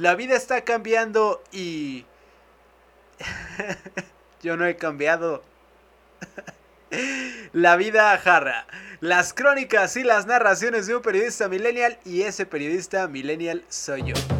La vida está cambiando y... Yo no he cambiado. La vida jarra. Las crónicas y las narraciones de un periodista millennial y ese periodista millennial soy yo.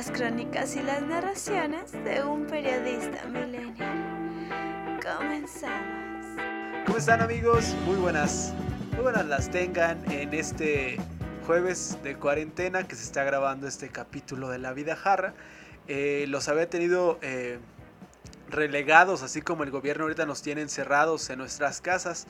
Las crónicas y las narraciones de un periodista millennial. Comenzamos. ¿Cómo están amigos? Muy buenas. Muy buenas las tengan en este jueves de cuarentena que se está grabando este capítulo de La Vida Jarra. Eh, los había tenido eh, relegados, así como el gobierno ahorita nos tiene encerrados en nuestras casas.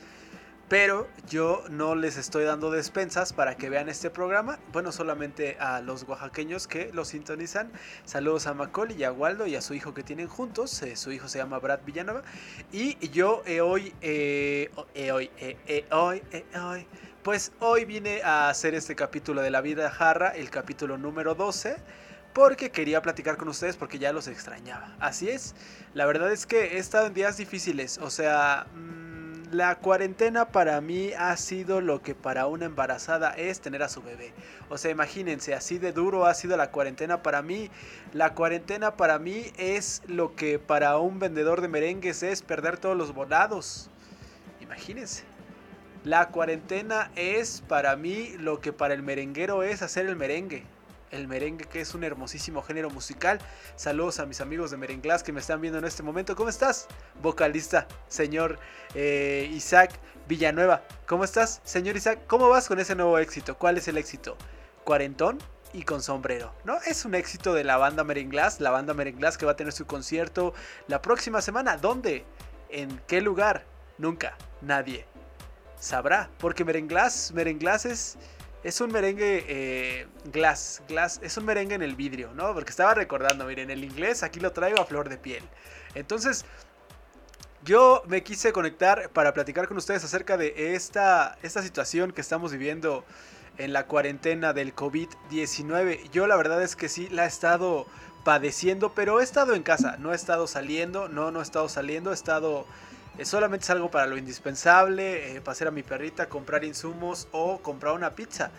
Pero yo no les estoy dando despensas para que vean este programa. Bueno, solamente a los oaxaqueños que lo sintonizan. Saludos a Macaulay y a Waldo y a su hijo que tienen juntos. Eh, su hijo se llama Brad Villanova. Y yo eh, hoy, eh, eh, hoy, eh, hoy, hoy, pues hoy vine a hacer este capítulo de la vida jarra, el capítulo número 12 porque quería platicar con ustedes porque ya los extrañaba. Así es, la verdad es que he estado en días difíciles, o sea, mmm, la cuarentena para mí ha sido lo que para una embarazada es tener a su bebé. O sea, imagínense, así de duro ha sido la cuarentena para mí. La cuarentena para mí es lo que para un vendedor de merengues es perder todos los volados. Imagínense. La cuarentena es para mí lo que para el merenguero es hacer el merengue el merengue, que es un hermosísimo género musical. Saludos a mis amigos de Merenglás que me están viendo en este momento. ¿Cómo estás, vocalista, señor eh, Isaac Villanueva? ¿Cómo estás, señor Isaac? ¿Cómo vas con ese nuevo éxito? ¿Cuál es el éxito? Cuarentón y con sombrero, ¿no? Es un éxito de la banda Merenglás, la banda Merenglás que va a tener su concierto la próxima semana. ¿Dónde? ¿En qué lugar? Nunca, nadie sabrá, porque Merenglás, Merenglás es es un merengue eh, glass, glass, es un merengue en el vidrio, ¿no? Porque estaba recordando, miren, el inglés aquí lo traigo a flor de piel. Entonces, yo me quise conectar para platicar con ustedes acerca de esta, esta situación que estamos viviendo en la cuarentena del COVID-19. Yo la verdad es que sí la he estado padeciendo, pero he estado en casa, no he estado saliendo, no, no he estado saliendo, he estado eh, solamente salgo para lo indispensable, eh, pasear a mi perrita, comprar insumos o comprar una pizza.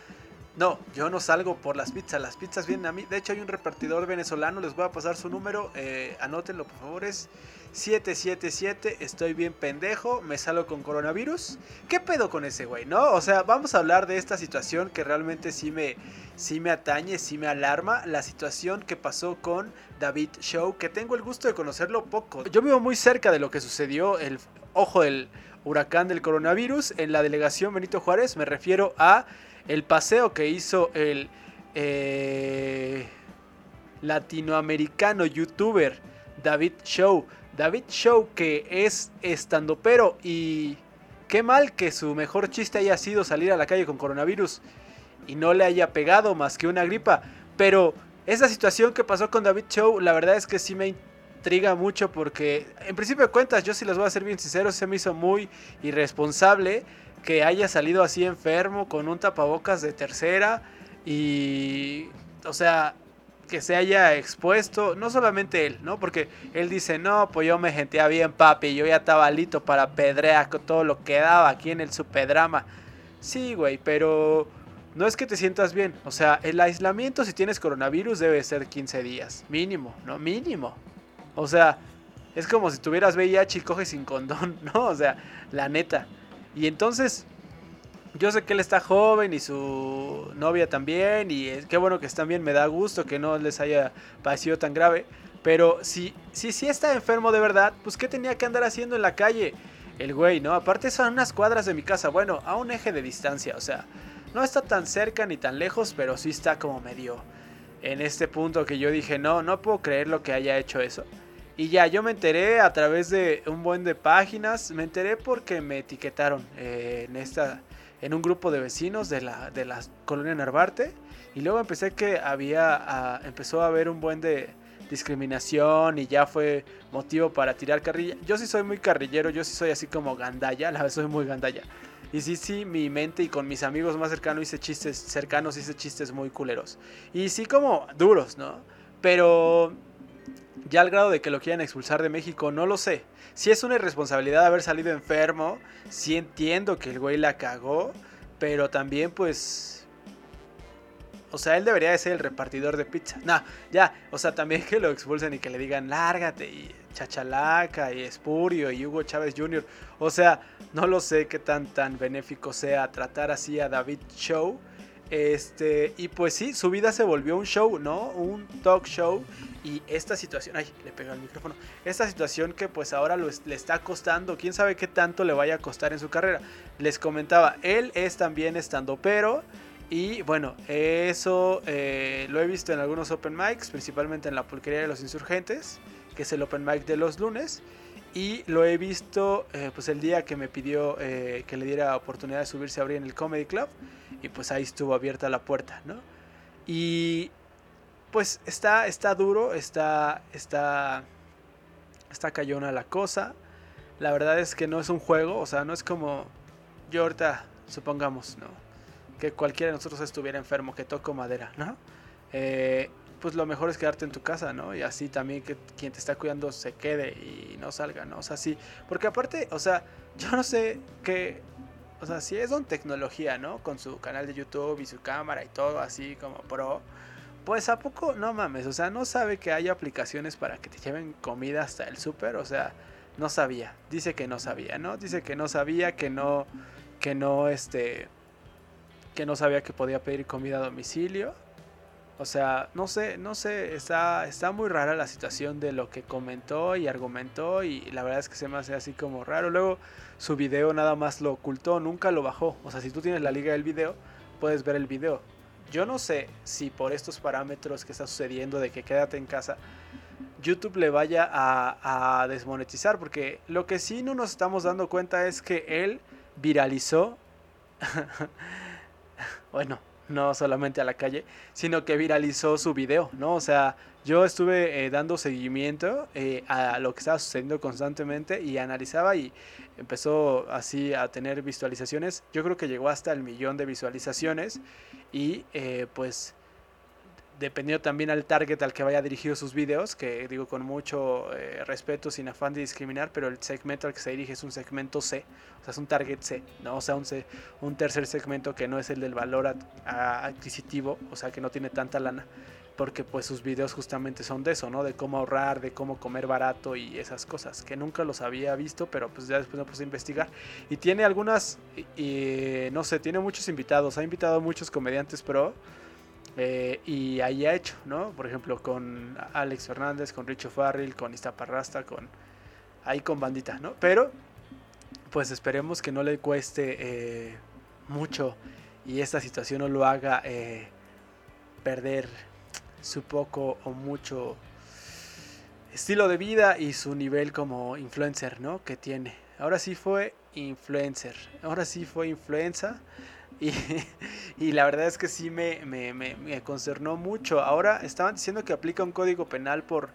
No, yo no salgo por las pizzas, las pizzas vienen a mí. De hecho hay un repartidor venezolano, les voy a pasar su número, eh, anótenlo por favor, es 777, estoy bien pendejo, me salgo con coronavirus. ¿Qué pedo con ese güey, no? O sea, vamos a hablar de esta situación que realmente sí me, sí me atañe, sí me alarma. La situación que pasó con David Show, que tengo el gusto de conocerlo poco. Yo vivo muy cerca de lo que sucedió, el ojo del huracán del coronavirus en la delegación Benito Juárez. Me refiero a el paseo que hizo el eh, latinoamericano youtuber David Show. David Show que es estandopero y qué mal que su mejor chiste haya sido salir a la calle con coronavirus y no le haya pegado más que una gripa. Pero esa situación que pasó con David Show, la verdad es que sí me intriga mucho porque en principio de cuentas, yo sí les voy a ser bien sinceros, se me hizo muy irresponsable que haya salido así enfermo con un tapabocas de tercera y, o sea, que se haya expuesto, no solamente él, ¿no? Porque él dice, no, pues yo me sentía bien, papi, yo ya estaba listo para pedrear con todo lo que daba aquí en el superdrama. Sí, güey, pero no es que te sientas bien, o sea, el aislamiento si tienes coronavirus debe ser 15 días, mínimo, ¿no? Mínimo. O sea, es como si tuvieras VIH y coges sin condón, ¿no? O sea, la neta. Y entonces, yo sé que él está joven y su novia también, y qué bueno que están bien, me da gusto que no les haya parecido tan grave. Pero si, si, si está enfermo de verdad, pues ¿qué tenía que andar haciendo en la calle? El güey, ¿no? Aparte son unas cuadras de mi casa, bueno, a un eje de distancia, o sea, no está tan cerca ni tan lejos, pero sí está como medio en este punto que yo dije, no, no puedo creer lo que haya hecho eso. Y ya, yo me enteré a través de un buen de páginas, me enteré porque me etiquetaron eh, en esta en un grupo de vecinos de la, de la colonia Narvarte. Y luego empecé que había, empezó a haber un buen de discriminación y ya fue motivo para tirar carrilla. Yo sí soy muy carrillero, yo sí soy así como gandalla, la vez soy muy gandalla. Y sí, sí, mi mente y con mis amigos más cercanos hice chistes cercanos, hice chistes muy culeros. Y sí como duros, ¿no? Pero Ya al grado de que lo quieran expulsar de México, no lo sé. Si es una irresponsabilidad haber salido enfermo, sí entiendo que el güey la cagó, pero también pues... O sea, él debería de ser el repartidor de pizza. No, ya, o sea, también que lo expulsen y que le digan, lárgate, y Chachalaca, y Espurio, y Hugo Chávez Jr. O sea, no lo sé qué tan, tan benéfico sea tratar así a David Show. Este, y pues sí, su vida se volvió un show, ¿no? Un talk show. Y esta situación, ay, le pegó el micrófono. Esta situación que pues ahora le está costando, quién sabe qué tanto le vaya a costar en su carrera. Les comentaba, él es también estando pero. Y bueno, eso eh, lo he visto en algunos open mics, principalmente en la pulquería de los insurgentes, que es el open mic de los lunes. Y lo he visto eh, pues el día que me pidió eh, que le diera oportunidad de subirse a abrir en el Comedy Club. Y pues ahí estuvo abierta la puerta, ¿no? Y pues está, está duro, está, está, está cayona la cosa. La verdad es que no es un juego, o sea, no es como yo ahorita, supongamos, ¿no? Que cualquiera de nosotros estuviera enfermo, que toco madera, ¿no? Eh, pues lo mejor es quedarte en tu casa, ¿no? Y así también que quien te está cuidando se quede y no salga, ¿no? O sea, sí. Porque aparte, o sea, yo no sé qué. O sea, si es don tecnología, ¿no? Con su canal de YouTube y su cámara y todo así como pro. Pues a poco, no mames, o sea, no sabe que hay aplicaciones para que te lleven comida hasta el súper, o sea, no sabía. Dice que no sabía, ¿no? Dice que no sabía, que no, que no, este, que no sabía que podía pedir comida a domicilio. O sea, no sé, no sé, está, está muy rara la situación de lo que comentó y argumentó y la verdad es que se me hace así como raro. Luego su video nada más lo ocultó, nunca lo bajó. O sea, si tú tienes la liga del video, puedes ver el video. Yo no sé si por estos parámetros que está sucediendo de que quédate en casa, YouTube le vaya a, a desmonetizar, porque lo que sí no nos estamos dando cuenta es que él viralizó, bueno, no solamente a la calle, sino que viralizó su video, ¿no? O sea, yo estuve eh, dando seguimiento eh, a lo que estaba sucediendo constantemente y analizaba y empezó así a tener visualizaciones. Yo creo que llegó hasta el millón de visualizaciones y eh, pues dependiendo también al target al que vaya dirigido sus videos, que digo con mucho eh, respeto, sin afán de discriminar, pero el segmento al que se dirige es un segmento C, o sea, es un target C, ¿no? O sea, un, C, un tercer segmento que no es el del valor adquisitivo, o sea, que no tiene tanta lana, porque pues sus videos justamente son de eso, ¿no? De cómo ahorrar, de cómo comer barato y esas cosas, que nunca los había visto, pero pues ya después me puse a investigar. Y tiene algunas, y, no sé, tiene muchos invitados, ha invitado a muchos comediantes pro eh, y ahí ha hecho, ¿no? Por ejemplo, con Alex Fernández, con Richo Farrell, con Iztaparrasta, con ahí con bandita, ¿no? Pero, pues esperemos que no le cueste eh, mucho y esta situación no lo haga eh, perder su poco o mucho estilo de vida y su nivel como influencer, ¿no? Que tiene. Ahora sí fue influencer. Ahora sí fue influenza. Y, la verdad es que sí me, me, me, concernó mucho. Ahora estaban diciendo que aplica un código penal por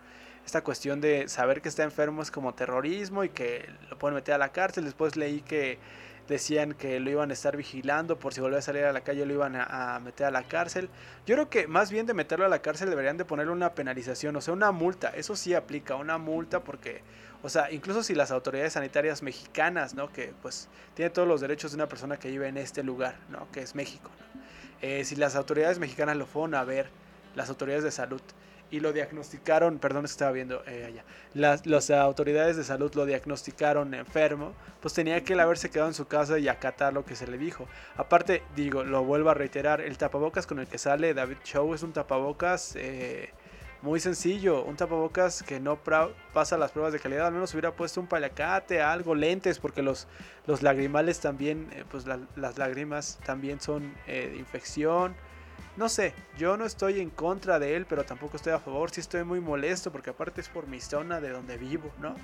esta cuestión de saber que está enfermo es como terrorismo y que lo pueden meter a la cárcel. Después leí que decían que lo iban a estar vigilando por si volvía a salir a la calle lo iban a, meter a la cárcel. Yo creo que más bien de meterlo a la cárcel deberían de ponerle una penalización, o sea, una multa. Eso sí aplica, una multa porque, o sea, incluso si las autoridades sanitarias mexicanas, ¿no? Que pues tiene todos los derechos de una persona que vive en este lugar, ¿no? Que es México. Eh, si las autoridades mexicanas lo fueron a ver, las autoridades de salud, y lo diagnosticaron, perdón, estaba viendo eh, allá, las, las, autoridades de salud lo diagnosticaron enfermo, pues tenía que haberse quedado en su casa y acatar lo que se le dijo. Aparte, digo, lo vuelvo a reiterar, el tapabocas con el que sale David Show es un tapabocas eh, muy sencillo, un tapabocas que no pasa las pruebas de calidad, al menos hubiera puesto un palacate, algo, lentes, porque los, los lagrimales también, eh, pues las lágrimas también son de infección no sé, yo no estoy en contra de él, pero tampoco estoy a favor. Sí estoy muy molesto porque aparte es por mi zona de donde vivo, ¿no?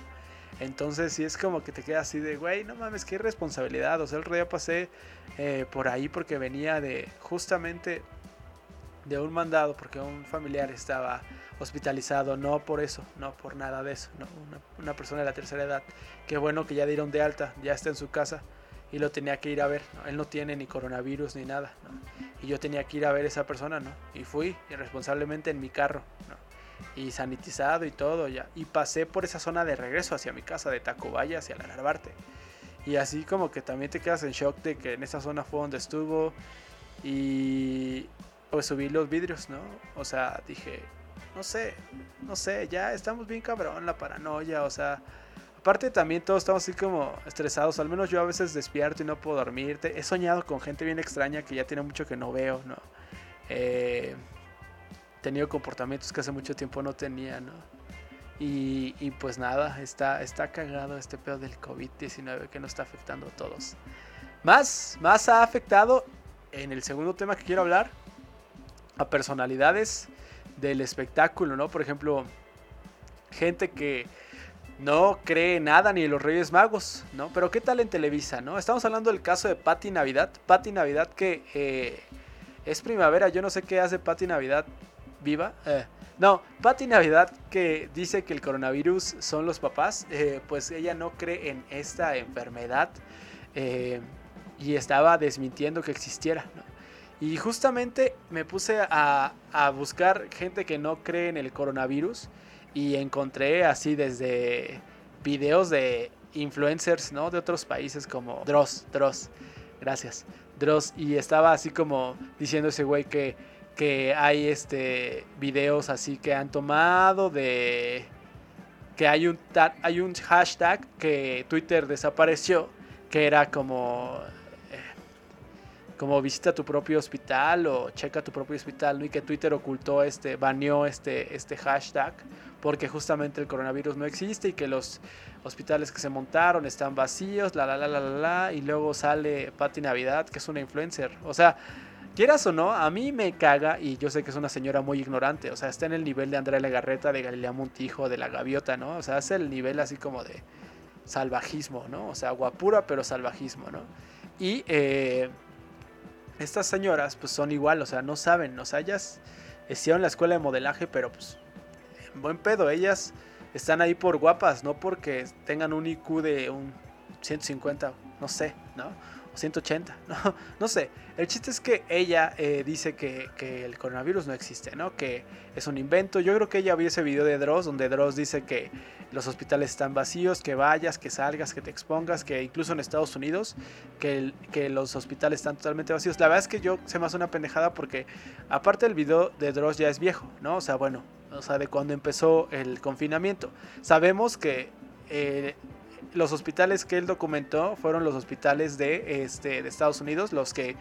Entonces sí es como que te queda así de, güey, no mames, qué responsabilidad. O sea, el día pasé eh, por ahí porque venía de justamente de un mandado, porque un familiar estaba hospitalizado, no por eso, no por nada de eso, ¿no? una, persona de la tercera edad. Qué bueno que ya dieron de alta, ya está en su casa y lo tenía que ir a ver. Él no tiene ni coronavirus ni nada. Y yo tenía que ir a ver esa persona, ¿no? Y fui irresponsablemente en mi carro, y sanitizado y todo ya. Y pasé por esa zona de regreso hacia mi casa de Tacubaya, hacia la Narvarte. Y así como que también te quedas en shock de que en esa zona fue donde estuvo. Y pues subí los vidrios, ¿no? O sea, dije, no sé, no sé, ya estamos bien cabrón la paranoia, o sea, aparte también todos estamos así como estresados, al menos yo a veces despierto y no puedo dormir, he soñado con gente bien extraña que ya tiene mucho que no veo, ¿no? Eh, he tenido comportamientos que hace mucho tiempo no tenía, ¿no? Y, y pues nada, está, está cagado este pedo del COVID-19 que nos está afectando a todos. Más, más ha afectado en el segundo tema que quiero hablar a personalidades del espectáculo, ¿no? Por ejemplo, gente que no cree nada ni en los Reyes Magos, ¿no? Pero ¿qué tal en Televisa, no? Estamos hablando del caso de Patti Navidad. Patti Navidad que eh, es primavera, yo no sé qué hace Patti Navidad viva. Eh, no, Patti Navidad que dice que el coronavirus son los papás, eh, pues ella no cree en esta enfermedad y estaba desmintiendo que existiera, ¿no? Y justamente me puse a, buscar gente que no cree en el coronavirus y encontré así desde videos de influencers, ¿no? De otros países como Dross, Dross, gracias, Dross. Y estaba así como diciendo ese güey que, que hay este videos así que han tomado de que hay un, hay un hashtag que Twitter desapareció que era como como visita tu propio hospital o checa tu propio hospital, ¿no? Y que Twitter ocultó este, baneó este, este hashtag porque justamente el coronavirus no existe y que los hospitales que se montaron están vacíos, la la la la la, la y luego sale Patti Navidad, que es una influencer. O sea, quieras o no, a mí me caga y yo sé que es una señora muy ignorante, o sea, está en el nivel de Andrea Legarreta, de Galilea Montijo, de la Gaviota, ¿no? O sea, es el nivel así como de salvajismo, ¿no? O sea, guapura pero salvajismo, ¿no? Y eh, estas señoras pues son igual, o sea, no saben, o sea, ellas hicieron la escuela de modelaje, pero pues en buen pedo, ellas están ahí por guapas, no porque tengan un IQ de un 150, no sé, ¿no? 180, no, sé. El chiste es que ella eh, dice que, el coronavirus no existe, ¿no? Que es un invento. Yo creo que ella vio ese video de Dross, donde Dross dice que los hospitales están vacíos, que vayas, que salgas, que te expongas, que incluso en Estados Unidos, que, que los hospitales están totalmente vacíos. La verdad es que yo se me hace una pendejada porque aparte el video de Dross ya es viejo, ¿no? O sea, bueno, o sea, de cuando empezó el confinamiento. Sabemos que... Eh, los hospitales que él documentó fueron los hospitales de, este, de Estados Unidos, los que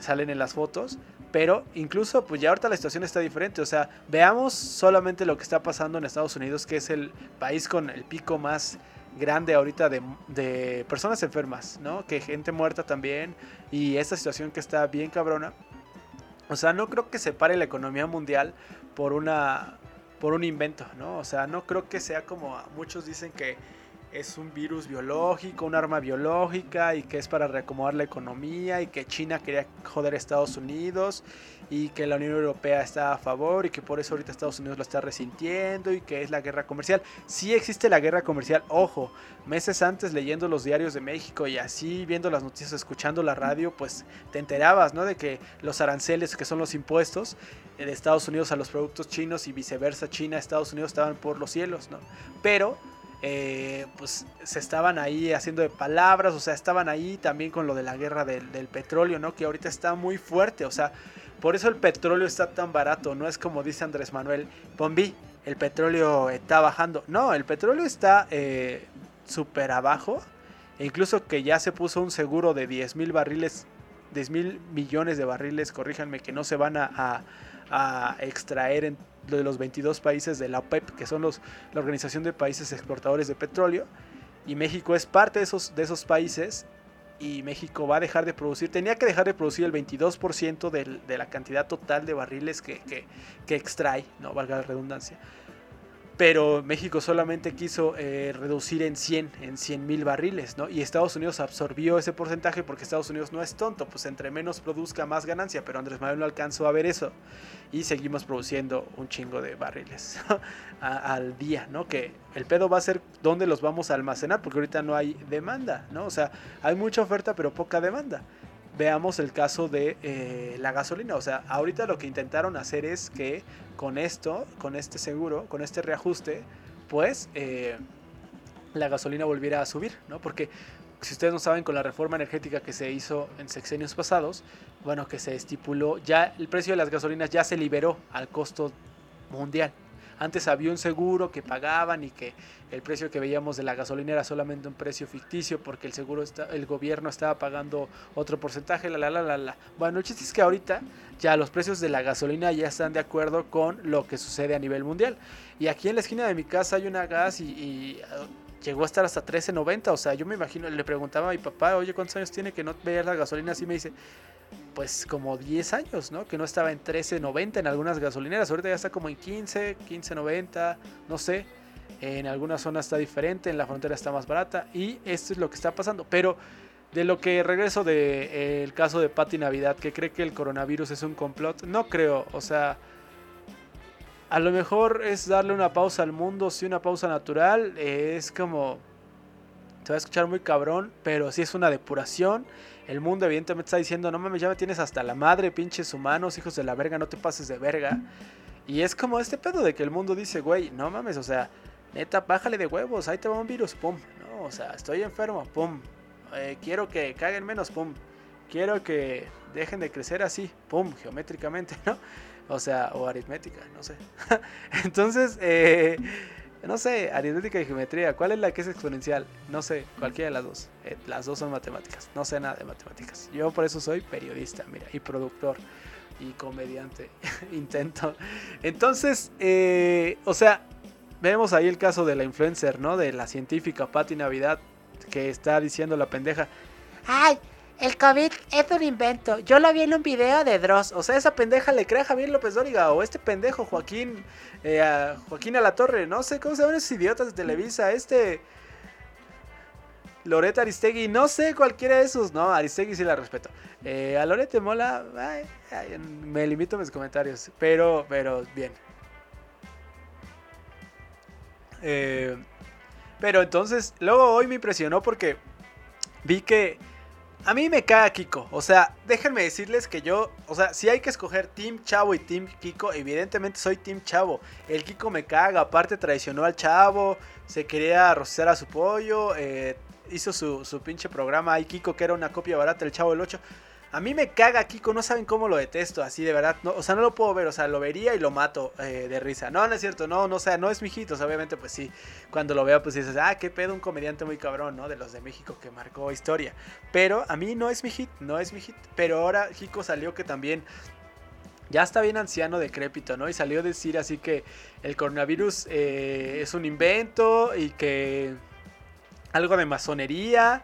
salen en las fotos. Pero incluso, pues ya ahorita la situación está diferente. O sea, veamos solamente lo que está pasando en Estados Unidos, que es el país con el pico más grande ahorita de, de personas enfermas, ¿no? Que gente muerta también. Y esta situación que está bien cabrona. O sea, no creo que se pare la economía mundial por una por un invento, ¿no? O sea, no creo que sea como muchos dicen que es un virus biológico, un arma biológica y que es para reacomodar la economía y que China quería joder a Estados Unidos y que la Unión Europea está a favor y que por eso ahorita Estados Unidos lo está resintiendo y que es la guerra comercial. Sí existe la guerra comercial, ojo, meses antes leyendo los diarios de México y así viendo las noticias, escuchando la radio, pues te enterabas, ¿no? De que los aranceles, que son los impuestos de Estados Unidos a los productos chinos y viceversa, China Estados Unidos estaban por los cielos, ¿no? Pero eh, pues se estaban ahí haciendo de palabras, o sea, estaban ahí también con lo de la guerra del, petróleo, ¿no? Que ahorita está muy fuerte, o sea, por eso el petróleo está tan barato, no es como dice Andrés Manuel Pombi, el petróleo está bajando, no, el petróleo está eh, súper abajo, e incluso que ya se puso un seguro de 10 mil barriles, 10 mil millones de barriles, corríjanme, que no se van a, a extraer en de los 22 países de la OPEP, que son los, la Organización de Países Exportadores de Petróleo, y México es parte de esos, de esos países, y México va a dejar de producir, tenía que dejar de producir el 22% de la cantidad total de barriles que, que, que extrae, no valga la redundancia pero México solamente quiso eh, reducir en 100, en 100 mil barriles, ¿no? Y Estados Unidos absorbió ese porcentaje porque Estados Unidos no es tonto, pues entre menos produzca más ganancia, pero Andrés Manuel no alcanzó a ver eso y seguimos produciendo un chingo de barriles al día, ¿no? Que el pedo va a ser dónde los vamos a almacenar, porque ahorita no hay demanda, ¿no? O sea, hay mucha oferta pero poca demanda. Veamos el caso de eh, la gasolina. O sea, ahorita lo que intentaron hacer es que con esto, con este seguro, con este reajuste, pues eh, la gasolina volviera a subir, ¿no? Porque si ustedes no saben, con la reforma energética que se hizo en sexenios pasados, bueno, que se estipuló, ya el precio de las gasolinas ya se liberó al costo mundial. Antes había un seguro que pagaban y que el precio que veíamos de la gasolina era solamente un precio ficticio porque el seguro está, el gobierno estaba pagando otro porcentaje, la la la la la. Bueno, el chiste es que ahorita ya los precios de la gasolina ya están de acuerdo con lo que sucede a nivel mundial. Y aquí en la esquina de mi casa hay una gas y, uh, llegó a estar hasta 13.90. O sea, yo me imagino, le preguntaba a mi papá, oye, ¿cuántos años tiene que no veía la gasolina? Así me dice, pues como 10 años, ¿no? Que no estaba en 13.90 en algunas gasolineras. Ahorita ya está como en 15, 15.90, no sé. En algunas zonas está diferente, en la frontera está más barata. Y esto es lo que está pasando. Pero de lo que regreso del de, eh, caso de Patti Navidad, que cree que el coronavirus es un complot, no creo. O sea, a lo mejor es darle una pausa al mundo, sí, una pausa natural. Es como. Se va a escuchar muy cabrón, pero sí es una depuración. El mundo evidentemente está diciendo, no mames, ya me tienes hasta la madre, pinches humanos, hijos de la verga, no te pases de verga. Y es como este pedo de que el mundo dice, güey, no mames, o sea, neta, bájale de huevos, ahí te va un virus, pum. No, o sea, estoy enfermo, pum. Eh, quiero que caguen menos, pum. Quiero que dejen de crecer así, pum, geométricamente, ¿no? O sea, o aritmética, no sé. Entonces, eh no sé, aritmética y geometría. ¿Cuál es la que es exponencial? No sé, cualquiera de las dos. Eh, las dos son matemáticas. No sé nada de matemáticas. Yo por eso soy periodista, mira, y productor y comediante. Intento. Entonces, eh, o sea, vemos ahí el caso de la influencer, ¿no? De la científica Patti Navidad que está diciendo la pendeja. ¡Ay! El COVID es un invento. Yo lo vi en un video de Dross. O sea, esa pendeja le cree a Javier López Dóriga. O este pendejo Joaquín. Eh, Joaquín a la Torre. No sé cómo se llaman esos idiotas de Televisa. Este. Loreta Aristegui. No sé cualquiera de esos. No, Aristegui sí la respeto. Eh, a Lorete Mola. me limito a mis comentarios. Pero, pero, bien. Eh, pero entonces, luego hoy me impresionó porque vi que a mí me caga Kiko. O sea, déjenme decirles que yo, o sea, si hay que escoger Team Chavo y Team Kiko, evidentemente soy Team Chavo. El Kiko me caga, aparte traicionó al Chavo, se quería rociar a su pollo, eh, hizo su, su pinche programa ahí Kiko, que era una copia barata del Chavo del 8. A mí me caga Kiko, no saben cómo lo detesto, así de verdad. No, o sea, no lo puedo ver, o sea, lo vería y lo mato eh, de risa. No, no es cierto, no, no, o sea, no es mi hit, o sea, obviamente, pues sí. Cuando lo veo, pues dices, ah, qué pedo, un comediante muy cabrón, ¿no? De los de México que marcó historia. Pero a mí no es mi hit, no es mi hit. Pero ahora Kiko salió que también ya está bien anciano, decrépito, ¿no? Y salió a decir así que el coronavirus eh, es un invento y que algo de masonería,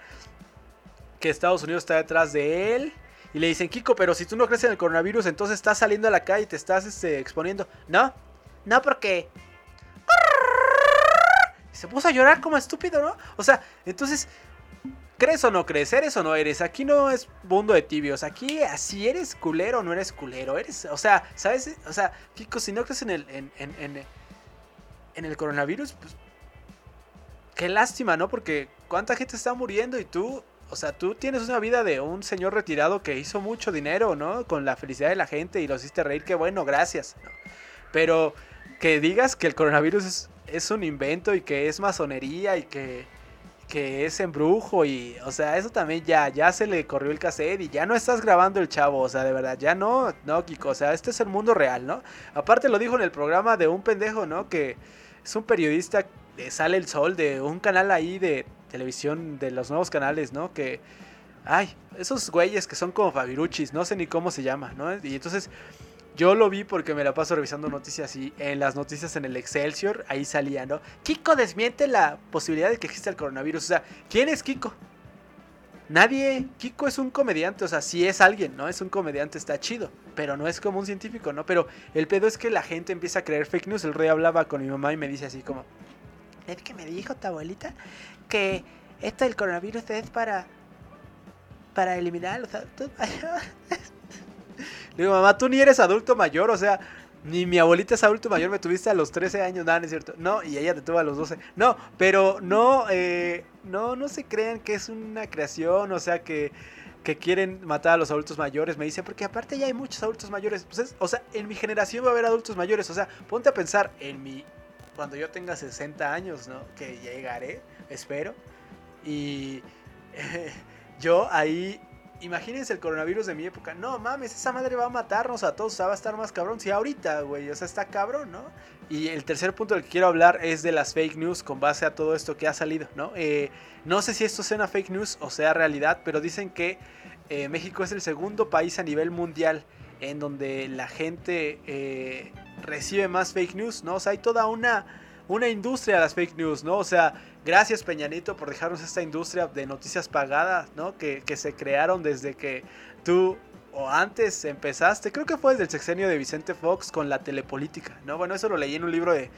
que Estados Unidos está detrás de él y le dicen, Kiko, pero si tú no crees en el coronavirus, entonces estás saliendo a la calle y te estás este, exponiendo. No, no, porque... se puso a llorar como estúpido, ¿no? O sea, entonces, ¿crees o no crees? ¿Eres o no eres? Aquí no es mundo de tibios. Aquí, si eres culero o no eres culero. Eres, o sea, ¿sabes? O sea, Kiko, si no crees en el, en, en el coronavirus, pues... Qué lástima, ¿no? Porque cuánta gente está muriendo y tú o sea, tú tienes una vida de un señor retirado que hizo mucho dinero, ¿no? Con la felicidad de la gente y lo hiciste reír, qué bueno, gracias. Pero que digas que el coronavirus es, un invento y que es masonería y que, que es embrujo y, o sea, eso también ya, ya se le corrió el cassette y ya no estás grabando el chavo, o sea, de verdad, ya no, no, Kiko, o sea, este es el mundo real, ¿no? Aparte lo dijo en el programa de un pendejo, ¿no? Que es un periodista, sale el sol de un canal ahí de televisión de los nuevos canales, ¿no? Que, ay, esos güeyes que son como Fabiruchis, no sé ni cómo se llama, ¿no? Y entonces yo lo vi porque me la paso revisando noticias y en las noticias en el Excelsior, ahí salía, ¿no? Kiko desmiente la posibilidad de que exista el coronavirus. O sea, ¿quién es Kiko? Nadie, Kiko es un comediante, o sea, si es alguien, ¿no? Es un comediante, está chido, pero no es como un científico, ¿no? Pero el pedo es que la gente empieza a creer fake news. El rey hablaba con mi mamá y me dice así como, ¿es que me dijo tu abuelita? que esto del coronavirus es para para eliminar los adultos mayores. Le digo, mamá, tú ni eres adulto mayor, o sea, ni mi abuelita es adulto mayor, me tuviste a los 13 años, nada, no es cierto. No, y ella te tuvo a los 12. No, pero no, eh, no, no se crean que es una creación, o sea, que que quieren matar a los adultos mayores. Me dice, porque aparte ya hay muchos adultos mayores. Pues o sea, en mi generación va a haber adultos mayores. O sea, ponte a pensar en mi. Cuando yo tenga 60 años, ¿no? Que llegaré, espero. Y yo ahí imagínense el coronavirus de mi época. No mames, esa madre va a matarnos a todos. O sea, va a estar más cabrón. Si ahorita, güey. O sea, está cabrón, ¿no? Y el tercer punto del que quiero hablar es de las fake news con base a todo esto que ha salido, ¿no? Eh, no sé si esto sea fake news o sea realidad, pero dicen que eh, México es el segundo país a nivel mundial en donde la gente eh, recibe más fake news, ¿no? O sea, hay toda una, una industria de las fake news, ¿no? O sea, Gracias Peñanito por dejarnos esta industria de noticias pagadas, ¿no? Que, se crearon desde que tú o antes empezaste, creo que fue desde el sexenio de Vicente Fox con la telepolítica, ¿no? Bueno, eso lo leí en un libro de,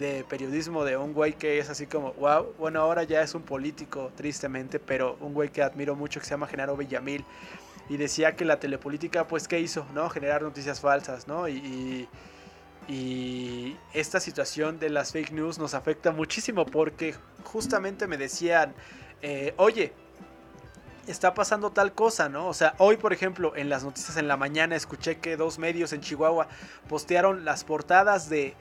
de periodismo de un güey que es así como, wow, bueno, ahora ya es un político, tristemente, pero un güey que admiro mucho que se llama Genaro Villamil. Y decía que la telepolítica, pues, ¿qué hizo? ¿No? Generar noticias falsas, ¿no? y y esta situación de las fake news nos afecta muchísimo porque justamente me decían, eh, oye, está pasando tal cosa, ¿no? O sea, hoy por ejemplo en las noticias en la mañana escuché que dos medios en Chihuahua postearon las portadas de,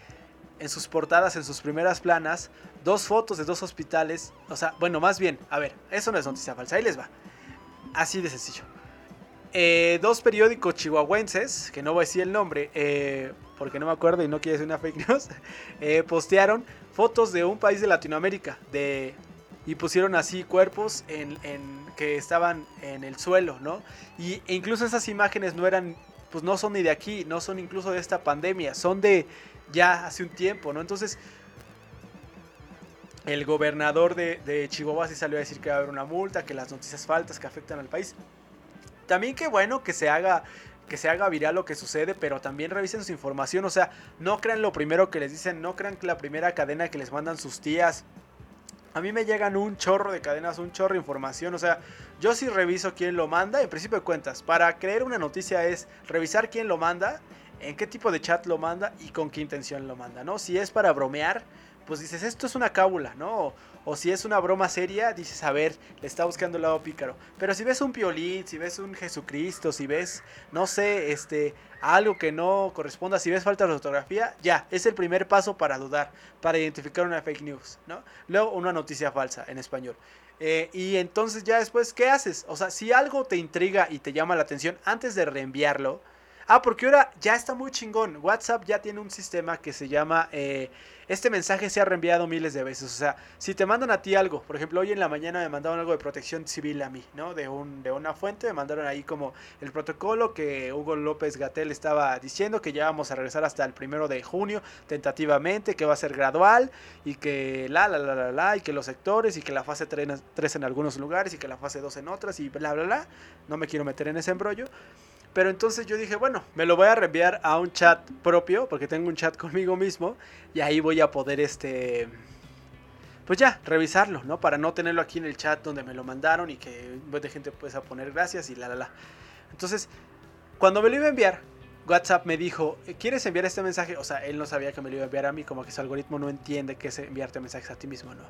en sus portadas, en sus primeras planas, dos fotos de dos hospitales. O sea, bueno, más bien, a ver, eso no es noticia falsa, ahí les va. Así de sencillo. Eh, dos periódicos chihuahuenses, que no voy a decir el nombre, eh, porque no me acuerdo y no quiere ser una fake news, eh, postearon fotos de un país de Latinoamérica y pusieron así cuerpos que estaban en el suelo, ¿no? Y e incluso esas imágenes no eran, pues no son ni de aquí, no son incluso de esta pandemia, son de ya hace un tiempo, ¿no? Entonces, el gobernador de, de Chihuahua sí salió a decir que va a haber una multa, que las noticias faltas que afectan al país. También qué bueno que se haga que se haga viral lo que sucede, pero también revisen su información. O sea, no crean lo primero que les dicen, no crean que la primera cadena que les mandan sus tías. A mí me llegan un chorro de cadenas, un chorro de información. O sea, yo sí reviso quién lo manda. En principio de cuentas, para creer una noticia es revisar quién lo manda, en qué tipo de chat lo manda y con qué intención lo manda, ¿no? Si es para bromear, pues dices, esto es una cábula, ¿no? O si es una broma seria, dices, a ver, le está buscando el lado pícaro. Pero si ves un piolín, si ves un Jesucristo, si ves, no sé, este, algo que no corresponda, si ves falta de fotografía, ya, es el primer paso para dudar, para identificar una fake news, ¿no? Luego una noticia falsa en español. Eh, y entonces ya después, ¿qué haces? O sea, si algo te intriga y te llama la atención, antes de reenviarlo, Ah, porque ahora ya está muy chingón. WhatsApp ya tiene un sistema que se llama... Eh, este mensaje se ha reenviado miles de veces. O sea, si te mandan a ti algo, por ejemplo, hoy en la mañana me mandaron algo de protección civil a mí, ¿no? De, un, de una fuente, me mandaron ahí como el protocolo que Hugo López Gatel estaba diciendo, que ya vamos a regresar hasta el primero de junio, tentativamente, que va a ser gradual, y que la, la, la, la, la, y que los sectores, y que la fase 3 en algunos lugares, y que la fase 2 en otras, y bla, bla, bla. No me quiero meter en ese embrollo. Pero entonces yo dije, bueno, me lo voy a reenviar a un chat propio, porque tengo un chat conmigo mismo, y ahí voy a poder, este, pues ya, revisarlo, ¿no? Para no tenerlo aquí en el chat donde me lo mandaron y que de gente pueda poner gracias y la, la, la. Entonces, cuando me lo iba a enviar, WhatsApp me dijo, ¿quieres enviar este mensaje? O sea, él no sabía que me lo iba a enviar a mí, como que ese algoritmo no entiende que es enviarte mensajes a ti mismo, ¿no?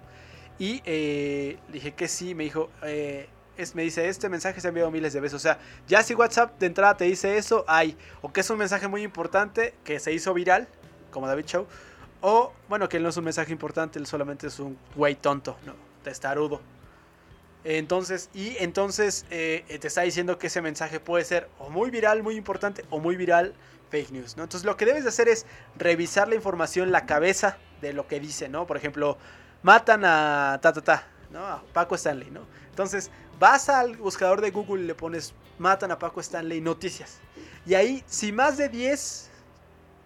Y eh, dije que sí, me dijo, eh, me dice, este mensaje se ha enviado miles de veces. O sea, ya si WhatsApp de entrada te dice eso, hay. O que es un mensaje muy importante que se hizo viral, como David Show. O, bueno, que no es un mensaje importante, él solamente es un güey tonto, ¿no? Testarudo. Entonces, y entonces eh, te está diciendo que ese mensaje puede ser o muy viral, muy importante, o muy viral, fake news, ¿no? Entonces lo que debes de hacer es revisar la información, la cabeza de lo que dice, ¿no? Por ejemplo, matan a ta ta ta, ¿no? A Paco Stanley, ¿no? Entonces, vas al buscador de Google y le pones matan a Paco Stanley noticias. Y ahí, si más de 10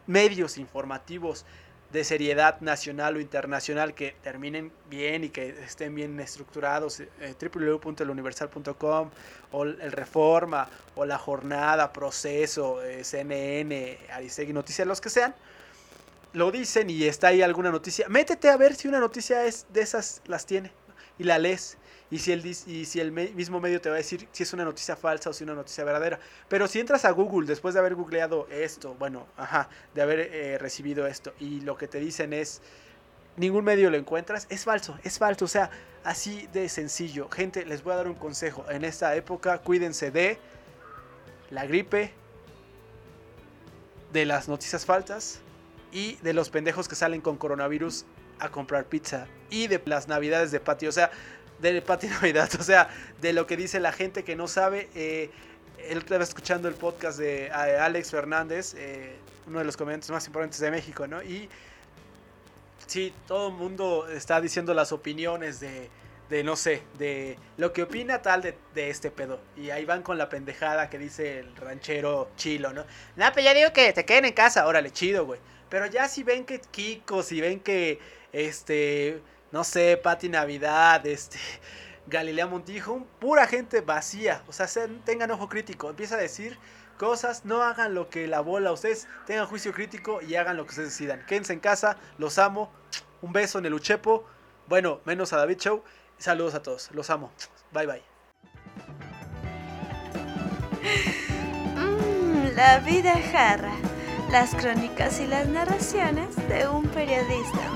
medios informativos de seriedad nacional o internacional que terminen bien y que estén bien estructurados, eh, www.eluniversal.com o el Reforma o La Jornada, Proceso, eh, CNN, Aristegui, Noticias, los que sean, lo dicen y está ahí alguna noticia, métete a ver si una noticia es de esas las tiene y la lees y si, el, y si el mismo medio te va a decir si es una noticia falsa o si es una noticia verdadera. Pero si entras a Google después de haber googleado esto, bueno, ajá, de haber eh, recibido esto, y lo que te dicen es ningún medio lo encuentras, es falso, es falso. O sea, así de sencillo. Gente, les voy a dar un consejo. En esta época, cuídense de la gripe, de las noticias falsas y de los pendejos que salen con coronavirus a comprar pizza y de las navidades de patio. O sea, del patio Navidad. O sea, de lo que dice la gente que no sabe. Eh, él estaba escuchando el podcast de Alex Fernández, eh, uno de los comediantes más importantes de México, ¿no? Y sí, todo el mundo está diciendo las opiniones de, de no sé, de lo que opina tal de, de, este pedo. Y ahí van con la pendejada que dice el ranchero chilo, ¿no? Nah, pues ya digo que te queden en casa, órale, chido, güey. Pero ya si ven que Kiko, si ven que, este, no sé, Pati Navidad, este, Galilea Montijo, pura gente vacía. O sea, tengan ojo crítico. Empieza a decir cosas, no hagan lo que la bola, ustedes tengan juicio crítico y hagan lo que ustedes decidan. Quédense en casa, los amo. Un beso en el Uchepo. Bueno, menos a David Show. Saludos a todos, los amo. Bye bye. Mm, la vida jarra. Las crónicas y las narraciones de un periodista.